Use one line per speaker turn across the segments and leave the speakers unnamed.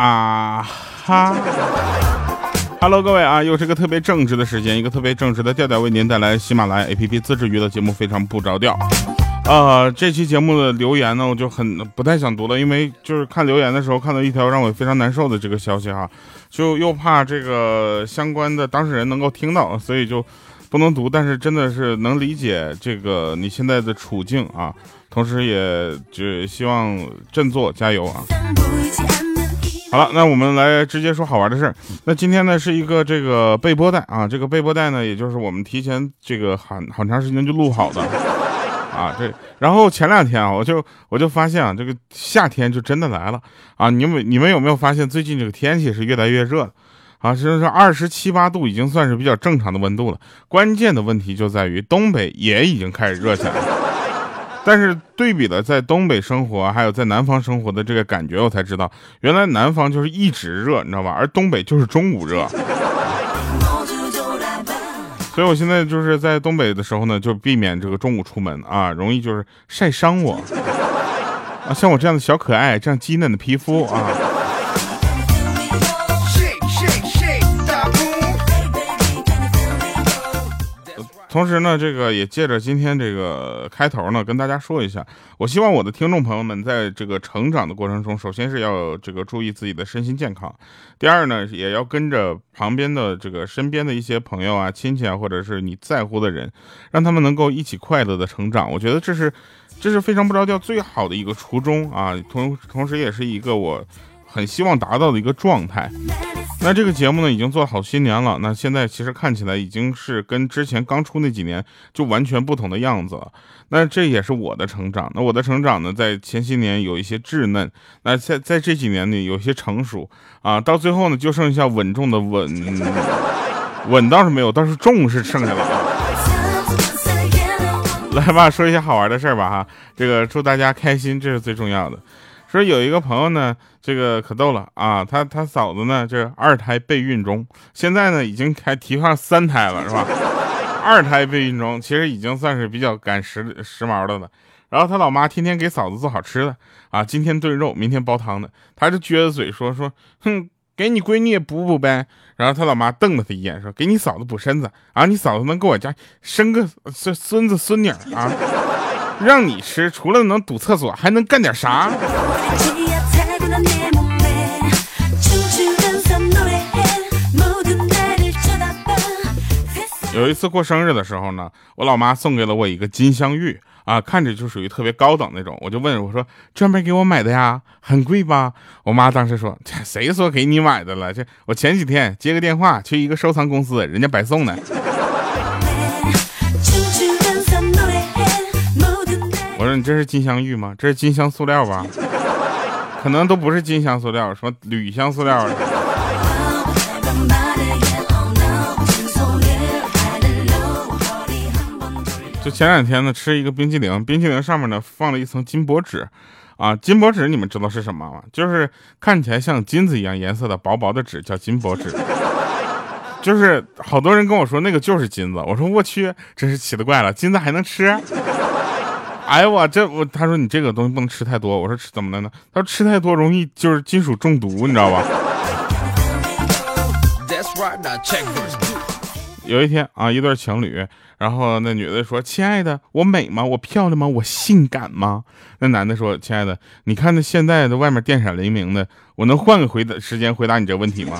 啊哈！Hello，各位啊，又是个特别正直的时间，一个特别正直的调调，为您带来喜马拉雅 APP 自制娱乐节目，非常不着调。呃，这期节目的留言呢，我就很不太想读了，因为就是看留言的时候看到一条让我非常难受的这个消息哈，就又怕这个相关的当事人能够听到，所以就不能读。但是真的是能理解这个你现在的处境啊，同时也就希望振作加油啊。好了，那我们来直接说好玩的事儿。那今天呢是一个这个备播带啊，这个备播带呢，也就是我们提前这个很很长时间就录好的啊。这然后前两天啊，我就我就发现啊，这个夏天就真的来了啊。你们你们有没有发现最近这个天气是越来越热的啊？就是二十七八度已经算是比较正常的温度了。关键的问题就在于东北也已经开始热起来了。但是对比了在东北生活，还有在南方生活的这个感觉，我才知道，原来南方就是一直热，你知道吧？而东北就是中午热。所以我现在就是在东北的时候呢，就避免这个中午出门啊，容易就是晒伤我。啊，像我这样的小可爱，这样鸡嫩的皮肤啊。同时呢，这个也借着今天这个开头呢，跟大家说一下，我希望我的听众朋友们在这个成长的过程中，首先是要这个注意自己的身心健康，第二呢，也要跟着旁边的这个身边的一些朋友啊、亲戚啊，或者是你在乎的人，让他们能够一起快乐的成长。我觉得这是这是非常不着调最好的一个初衷啊，同同时也是一个我。很希望达到的一个状态。那这个节目呢，已经做好些年了。那现在其实看起来已经是跟之前刚出那几年就完全不同的样子了。那这也是我的成长。那我的成长呢，在前些年有一些稚嫩，那在在这几年呢，有些成熟啊。到最后呢，就剩下稳重的稳，稳倒是没有，倒是重是剩下了。来吧，说一些好玩的事儿吧哈。这个祝大家开心，这是最重要的。说有一个朋友呢，这个可逗了啊，他他嫂子呢，这二胎备孕中，现在呢已经开提上三胎了，是吧？二胎备孕中，其实已经算是比较赶时时髦的了。然后他老妈天天给嫂子做好吃的啊，今天炖肉，明天煲汤的，他就撅着嘴说说，哼，给你闺女也补补呗。然后他老妈瞪了他一眼，说，给你嫂子补身子啊，你嫂子能给我家生个孙孙子孙女啊？让你吃，除了能堵厕所，还能干点啥？有一次过生日的时候呢，我老妈送给了我一个金镶玉啊，看着就属于特别高等那种。我就问我说：“专门给我买的呀？很贵吧？”我妈当时说：“谁说给你买的了？这我前几天接个电话，去一个收藏公司，人家白送的。”你这是金镶玉吗？这是金镶塑料吧？可能都不是金镶塑料，什么铝镶塑料的。就前两天呢，吃一个冰淇淋，冰淇淋上面呢放了一层金箔纸，啊，金箔纸你们知道是什么吗？就是看起来像金子一样颜色的薄薄的纸，叫金箔纸。就是好多人跟我说那个就是金子，我说我去，真是奇了怪了，金子还能吃？哎呦我这我他说你这个东西不能吃太多，我说吃怎么了呢？他说吃太多容易就是金属中毒，你知道吧？有一天啊，一对情侣，然后那女的说：“亲爱的，我美吗？我漂亮吗？我性感吗？”那男的说：“亲爱的，你看那现在的外面电闪雷鸣的，我能换个回答时间回答你这个问题吗？”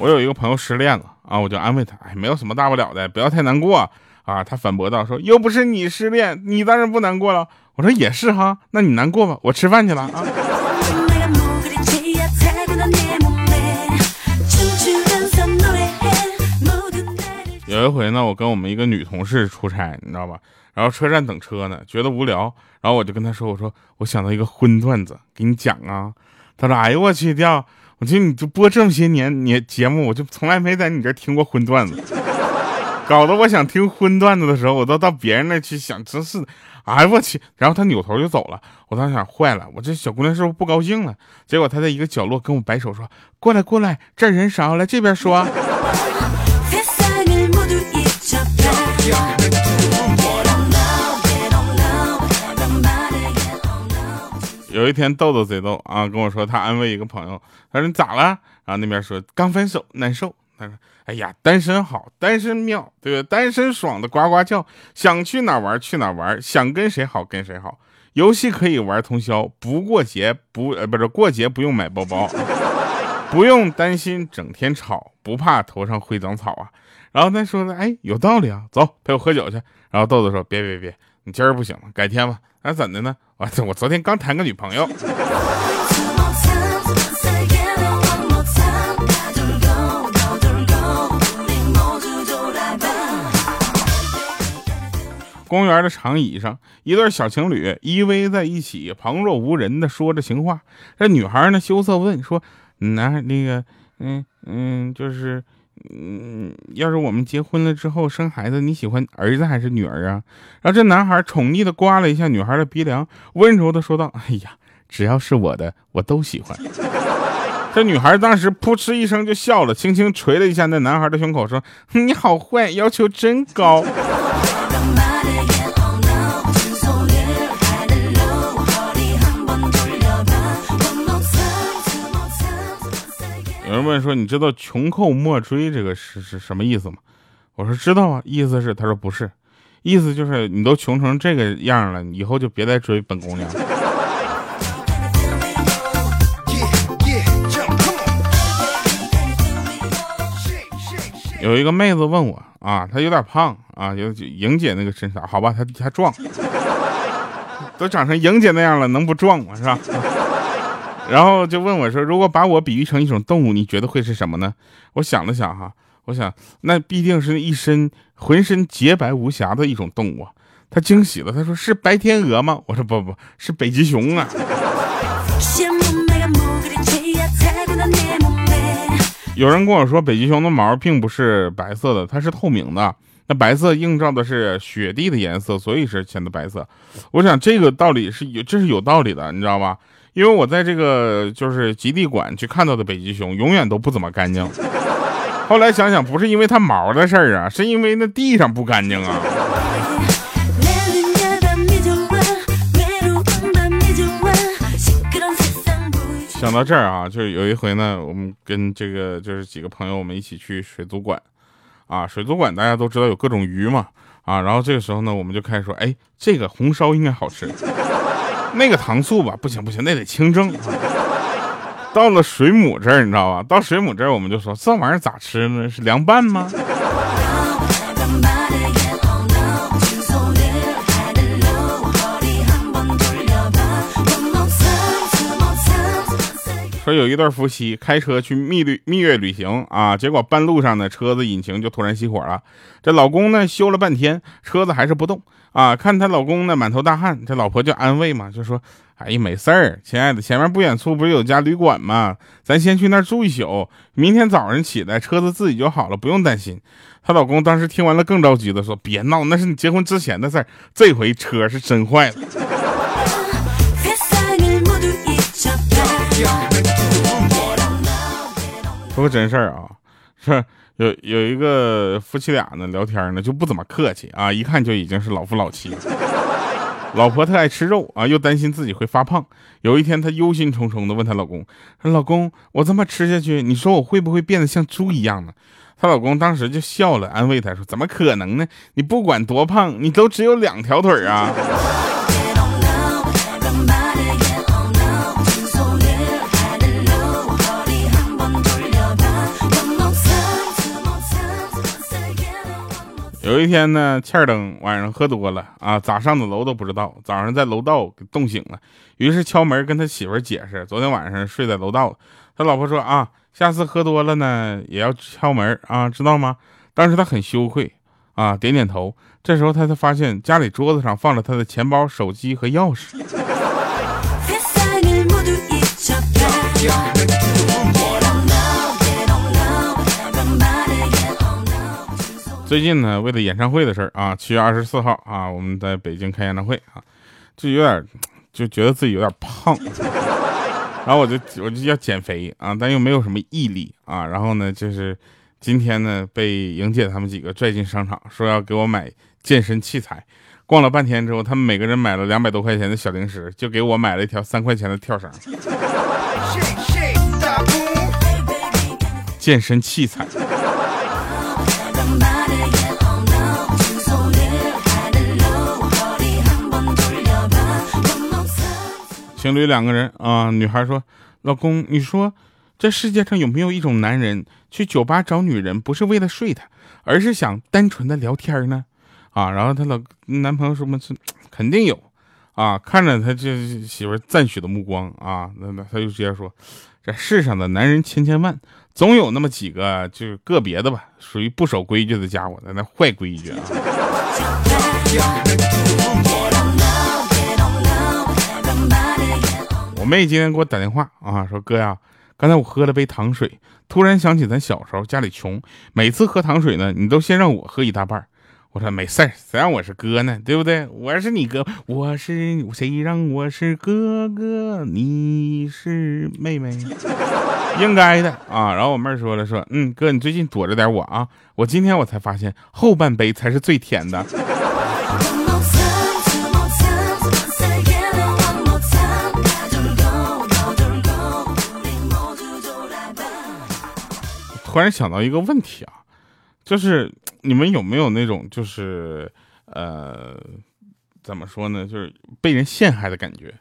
我有一个朋友失恋了啊，我就安慰他，哎，没有什么大不了的，不要太难过啊。他反驳道说，又不是你失恋，你当然不难过了。我说也是哈，那你难过吧，我吃饭去了啊。有一回呢，我跟我们一个女同事出差，你知道吧？然后车站等车呢，觉得无聊，然后我就跟她说，我说我想到一个荤段子，给你讲啊。她说，哎呦我去掉。我觉得你就播这么些年，你节目我就从来没在你这听过荤段子，搞得我想听荤段子的时候，我都到别人那去想，真是，哎我去！然后他扭头就走了，我当时想，坏了，我这小姑娘是不是不高兴了？结果她在一个角落跟我摆手说：“过来过来，这人少，来这边说。”有一天，豆豆贼逗啊，跟我说他安慰一个朋友，他说你咋了？然后那边说刚分手，难受。他说：“哎呀，单身好，单身妙，对吧？单身爽的呱呱叫，想去哪玩去哪玩，想跟谁好跟谁好。游戏可以玩通宵，不过节不呃不是过节不用买包包，不用担心整天吵，不怕头上会长草啊。”然后他说的，哎，有道理啊，走陪我喝酒去。然后豆豆说：“别别别，你今儿不行了，改天吧。那怎的呢？我 我昨天刚谈个女朋友。”公园的长椅上，一对小情侣依偎在一起，旁若无人的说着情话。这女孩呢，羞涩问说：“男，那个，嗯嗯，就是，嗯，要是我们结婚了之后生孩子，你喜欢儿子还是女儿啊？”然后这男孩宠溺的刮了一下女孩的鼻梁，温柔的说道：“哎呀，只要是我的，我都喜欢。” 这女孩当时扑哧一声就笑了，轻轻捶了一下那男孩的胸口，说：“你好坏，要求真高。”问说：“你知道‘穷寇莫追’这个是是什么意思吗？”我说：“知道啊，意思是……他说不是，意思就是你都穷成这个样了，以后就别再追本姑娘。”有一个妹子问我啊，她有点胖啊，有莹姐那个身材，好吧，她她壮，都长成莹姐那样了，能不壮吗？是吧？然后就问我说：“如果把我比喻成一种动物，你觉得会是什么呢？”我想了想哈，我想那必定是一身浑身洁白无瑕的一种动物。他惊喜了，他说：“是白天鹅吗？”我说：“不不，是北极熊啊。”有人跟我说，北极熊的毛并不是白色的，它是透明的。那白色映照的是雪地的颜色，所以是显得白色。我想这个道理是有，这是有道理的，你知道吧？因为我在这个就是极地馆去看到的北极熊，永远都不怎么干净。后来想想，不是因为它毛的事儿啊，是因为那地上不干净啊。想到这儿啊，就是有一回呢，我们跟这个就是几个朋友，我们一起去水族馆，啊，水族馆大家都知道有各种鱼嘛，啊，然后这个时候呢，我们就开始说，哎，这个红烧应该好吃。那个糖醋吧，不行不行，那得清蒸。到了水母这儿，你知道吧？到水母这儿，我们就说这玩意儿咋吃呢？是凉拌吗？说有一对夫妻开车去蜜旅蜜月旅行啊，结果半路上呢，车子引擎就突然熄火了。这老公呢修了半天，车子还是不动啊。看她老公呢满头大汗，这老婆就安慰嘛，就说：“哎呀，没事儿，亲爱的，前面不远处不是有家旅馆吗？咱先去那儿住一宿，明天早上起来车子自己就好了，不用担心。”她老公当时听完了更着急的说：“别闹，那是你结婚之前的事儿，这回车是真坏了。”说个真事儿啊，是有有一个夫妻俩呢聊天呢就不怎么客气啊，一看就已经是老夫老妻。老婆特爱吃肉啊，又担心自己会发胖。有一天，她忧心忡忡的问她老公：“说老公，我这么吃下去，你说我会不会变得像猪一样呢？”她老公当时就笑了，安慰她说：“怎么可能呢？你不管多胖，你都只有两条腿啊。”有一天呢，欠儿登晚上喝多了啊，咋上的楼都不知道，早上在楼道给冻醒了，于是敲门跟他媳妇解释，昨天晚上睡在楼道。他老婆说啊，下次喝多了呢也要敲门啊，知道吗？当时他很羞愧啊，点点头。这时候他才发现家里桌子上放着他的钱包、手机和钥匙。最近呢，为了演唱会的事儿啊，七月二十四号啊，我们在北京开演唱会啊，就有点就觉得自己有点胖，然后我就我就要减肥啊，但又没有什么毅力啊，然后呢，就是今天呢，被莹姐他们几个拽进商场，说要给我买健身器材。逛了半天之后，他们每个人买了两百多块钱的小零食，就给我买了一条三块钱的跳绳。健身器材。情侣两个人啊，女孩说：“老公，你说这世界上有没有一种男人去酒吧找女人，不是为了睡她，而是想单纯的聊天呢？”啊，然后她老男朋友说么，是肯定有，啊，看着他这媳妇赞许的目光啊，那那他就直接说，这世上的男人千千万，总有那么几个就是个别的吧，属于不守规矩的家伙，在那坏规矩啊。妹今天给我打电话啊，说哥呀，刚才我喝了杯糖水，突然想起咱小时候家里穷，每次喝糖水呢，你都先让我喝一大半。我说没事儿，谁让我是哥呢？对不对？我是你哥，我是谁让我是哥哥，你是妹妹，应该的啊。然后我妹说了，说嗯，哥 你最近躲着点我啊。我今天我才发现后半杯才是最甜的。突然想到一个问题啊。就是你们有没有那种就是呃怎么说呢？就是被人陷害的感觉。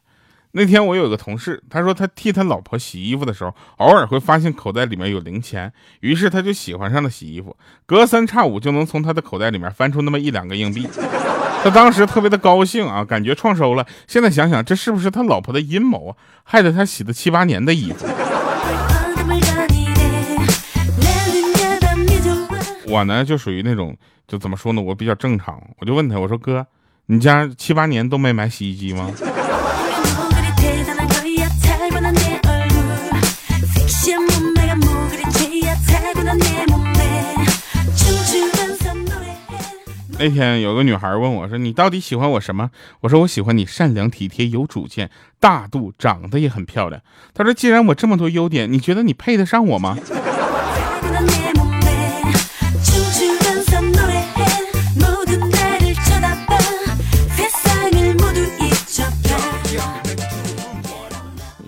那天我有个同事，他说他替他老婆洗衣服的时候，偶尔会发现口袋里面有零钱，于是他就喜欢上了洗衣服，隔三差五就能从他的口袋里面翻出那么一两个硬币。他当时特别的高兴啊，感觉创收了。现在想想，这是不是他老婆的阴谋啊？害得他洗了七八年的衣服。我呢就属于那种，就怎么说呢？我比较正常，我就问他，我说哥，你家七八年都没买洗衣机吗？那天有个女孩问我说：“你到底喜欢我什么？”我说：“我喜欢你善良、体贴、有主见、大度，长得也很漂亮。”她说：“既然我这么多优点，你觉得你配得上我吗？”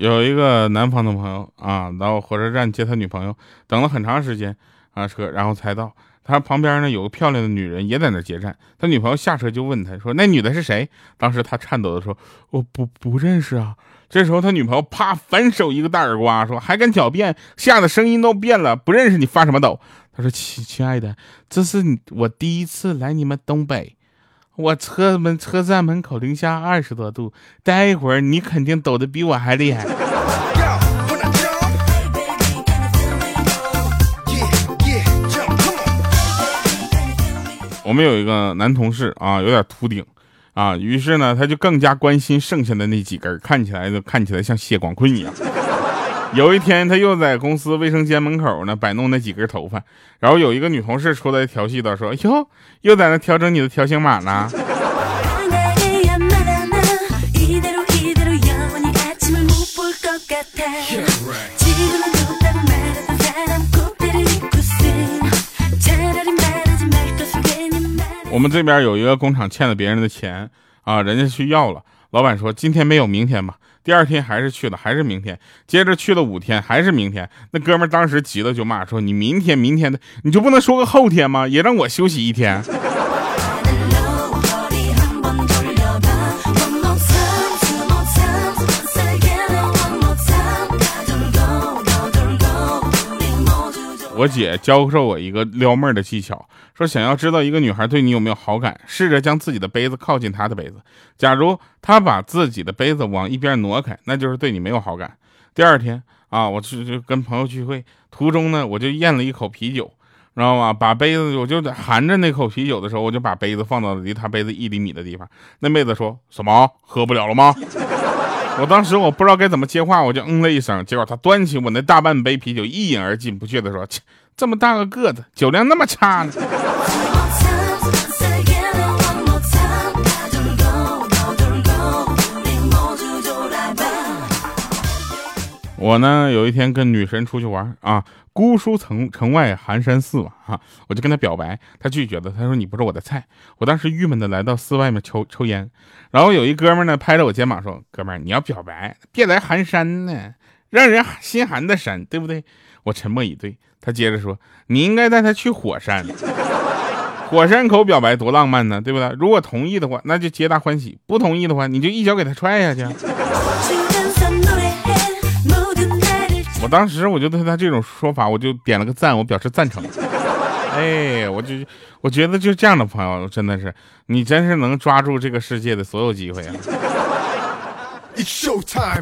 有一个南方的朋友啊，到火车站接他女朋友，等了很长时间啊车，然后才到。他旁边呢有个漂亮的女人也在那接站。他女朋友下车就问他说：“那女的是谁？”当时他颤抖的说：“我不不认识啊。”这时候他女朋友啪反手一个大耳刮，说：“还敢狡辩？”吓得声音都变了。不认识你发什么抖？他说：“亲亲爱的，这是我第一次来你们东北。”我车门车站门口零下二十多度，待一会儿你肯定抖得比我还厉害。我们有一个男同事啊，有点秃顶啊，于是呢，他就更加关心剩下的那几根，看起来就看起来像谢广坤一样。有一天，他又在公司卫生间门口呢摆弄那几根头发，然后有一个女同事出来调戏他，说：“哟，又在那调整你的条形码呢。”我们这边有一个工厂欠了别人的钱啊，人家去要了，老板说今天没有，明天吧。第二天还是去了，还是明天，接着去了五天，还是明天。那哥们儿当时急了，就骂说：“你明天，明天的，你就不能说个后天吗？也让我休息一天。”我姐教授我一个撩妹的技巧，说想要知道一个女孩对你有没有好感，试着将自己的杯子靠近她的杯子，假如她把自己的杯子往一边挪开，那就是对你没有好感。第二天啊，我去就跟朋友聚会，途中呢，我就咽了一口啤酒，知道吗？把杯子我就含着那口啤酒的时候，我就把杯子放到离她杯子一厘米的地方。那妹子说什么？喝不了了吗？我当时我不知道该怎么接话，我就嗯了一声。结果她端起我那大半杯啤酒，一饮而尽，不屑地说：“切，这么大个个子酒量那么差呢？
我呢有一天跟女神出去玩啊姑苏城城外寒山寺啊我就跟她表白她拒绝了她说你不是我的菜。我当时郁闷的来到寺外面抽抽烟然后有一哥们呢拍着我肩膀说哥们你要表白别来寒山呢让人心寒的山对不对？我沉默以对。他接着说：“你应该带他去火山，火山口表白多浪漫呢，对不对？如果同意的话，那就皆大欢喜；不同意的话，你就一脚给他踹下去。”我当时我就对他这种说法，我就点了个赞，我表示赞成。哎，我就我觉得就这样的朋友，真的是你真是能抓住这个世界的所有机会啊！，It's show time。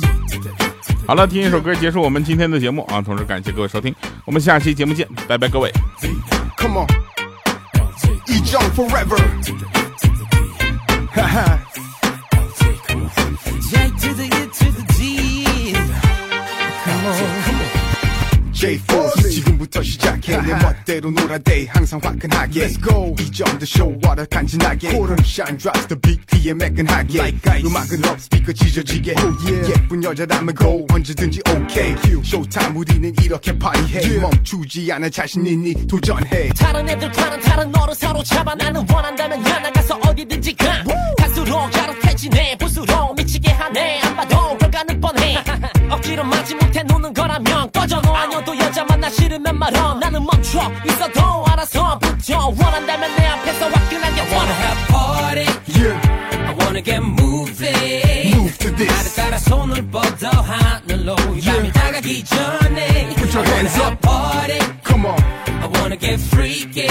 好了，听一首歌结束我们今天的节目啊！同时感谢各位收听，我们下期节目见，拜拜各位。Come on，一张 forever，哈哈。Four。 게임부터 시작해. 내 멋대로 놀아대. 항상 화끈하게. Let's go. 이점도 쇼와라 간지나게. 고름 shine drops the beat. 귀에 매끈하게. Like ice. 음악은 럽 스피커 찢어지게. Oh, yeah. 예쁜 여자라면 go. 언제든지 오케이 okay. 쇼타임 우리는 이렇게 파이해. Yeah. 멈추지 않아 자신이니? 도전해. 다른 애들 과는 다른 너를 사로잡아. 나는 원한다면 야 나가서 어디든지 가. 가수로 알아태지 내 볼수록 미치게 하네 안 봐도 결과는 뻔해 억지로 맞지 못해 노는 거라면 꺼져 너 아니어도 여자 만나 싫으면 말어 나는 멈춰 있어도 알아서 붙여 원한다면 내 앞에서 화끈하게 wanna have party yeah. I wanna get moving Move to this 나를 따라 손을 뻗어 하늘로 yeah. 밤이 다가기 전에 Put your hands up party Come on I wanna get freaky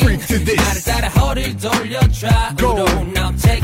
Freak to this 나를 따라 허리를 돌려 Go Now taking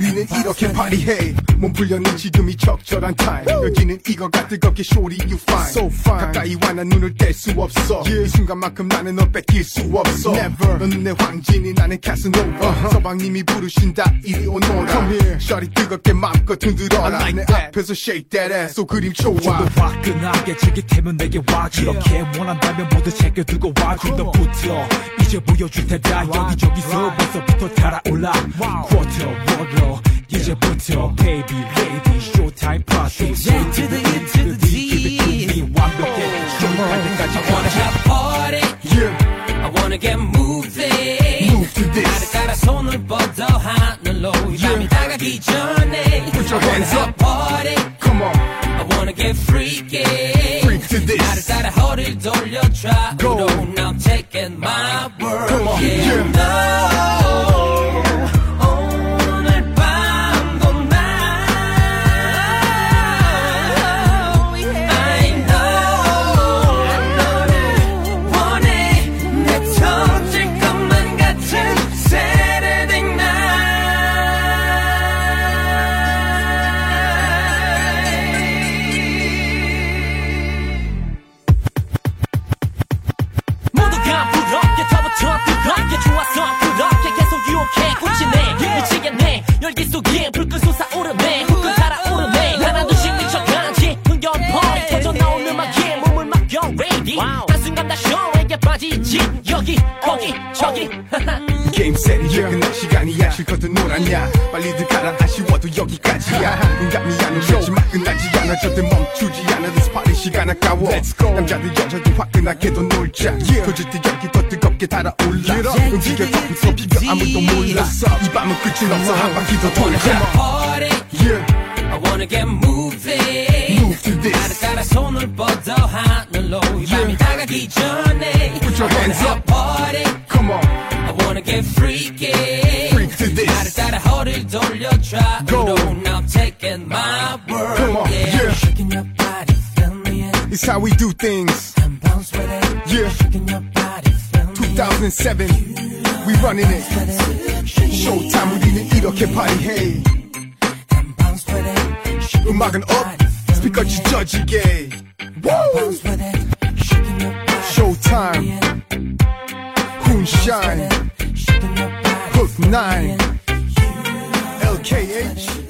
우리는 이렇게 파리해. 몸 풀려는 지금이 적절한 타임 여기는 이거가 뜨겁게 쇼리 you fine so fine. 가까이 와난 눈을 뗄 수 없어. Yeah. 이 순간만큼 나는 널 뺏길 수 없어. Never. 너는 내 황진이 나는 캐스노바 uh-huh. 서방님이 부르신다 이리 오너라. Come here. 셔리 뜨겁게 마음껏 흔들어라. Like 내 that. 앞에서 shake that ass. 소 그림 좋아. 좀더 화끈하게 즐기태면 내게 와 그렇게 yeah. 원한다면 모두 챙겨두고 와 좀더 붙어 이제 보여줄 테다. 여기저기서 벌써부터 달아올라. Quarter 워 러 이제부터 baby lady showtime party yeah, to the E to the D 완벽해 쇼할 때까지 I wanna have party yeah. I wanna get moving Move to this 나를 따라 손을 뻗어 하늘로 밤이 다가기 전에 Put your hands up party Come on I wanna get freaky Freak to this 나를 따라 허리를 돌려 try Go Now I'm taking my 아냐 빨리들 가라 아쉬워도 여기까지야. 인감이 않은 거지만 끝나지 않아. 절대 멈추지 않아. This party 시간 아까워. Let's go. 남자들 여자들 화끈하게도 놀자. 때 여기 더 뜨겁게 달아올라. 움직여 덮부터 비벼 아무도 몰라 이 밤은 끝이 없어. 한 바퀴 더 돌자. I wanna get moving. Move to this. 나를 따라 손을 뻗어 하늘로. 이 밤이 다가기 전에 your hands up party Come on I wanna get freaky to this. 나를 따라 허리를 돌려 try. Go. Now taking my word. Come on, yeah. yeah. Shaking your body, feel me in. It's how we do things. And bounce with it. Yeah. Shaking your body, feel me 2007. We running it. Showtime 우리는 이렇게 파티해. 음악은 up. 스피커 찢어지게. Woo! Showtime. Moonshine. Hook 9 LKH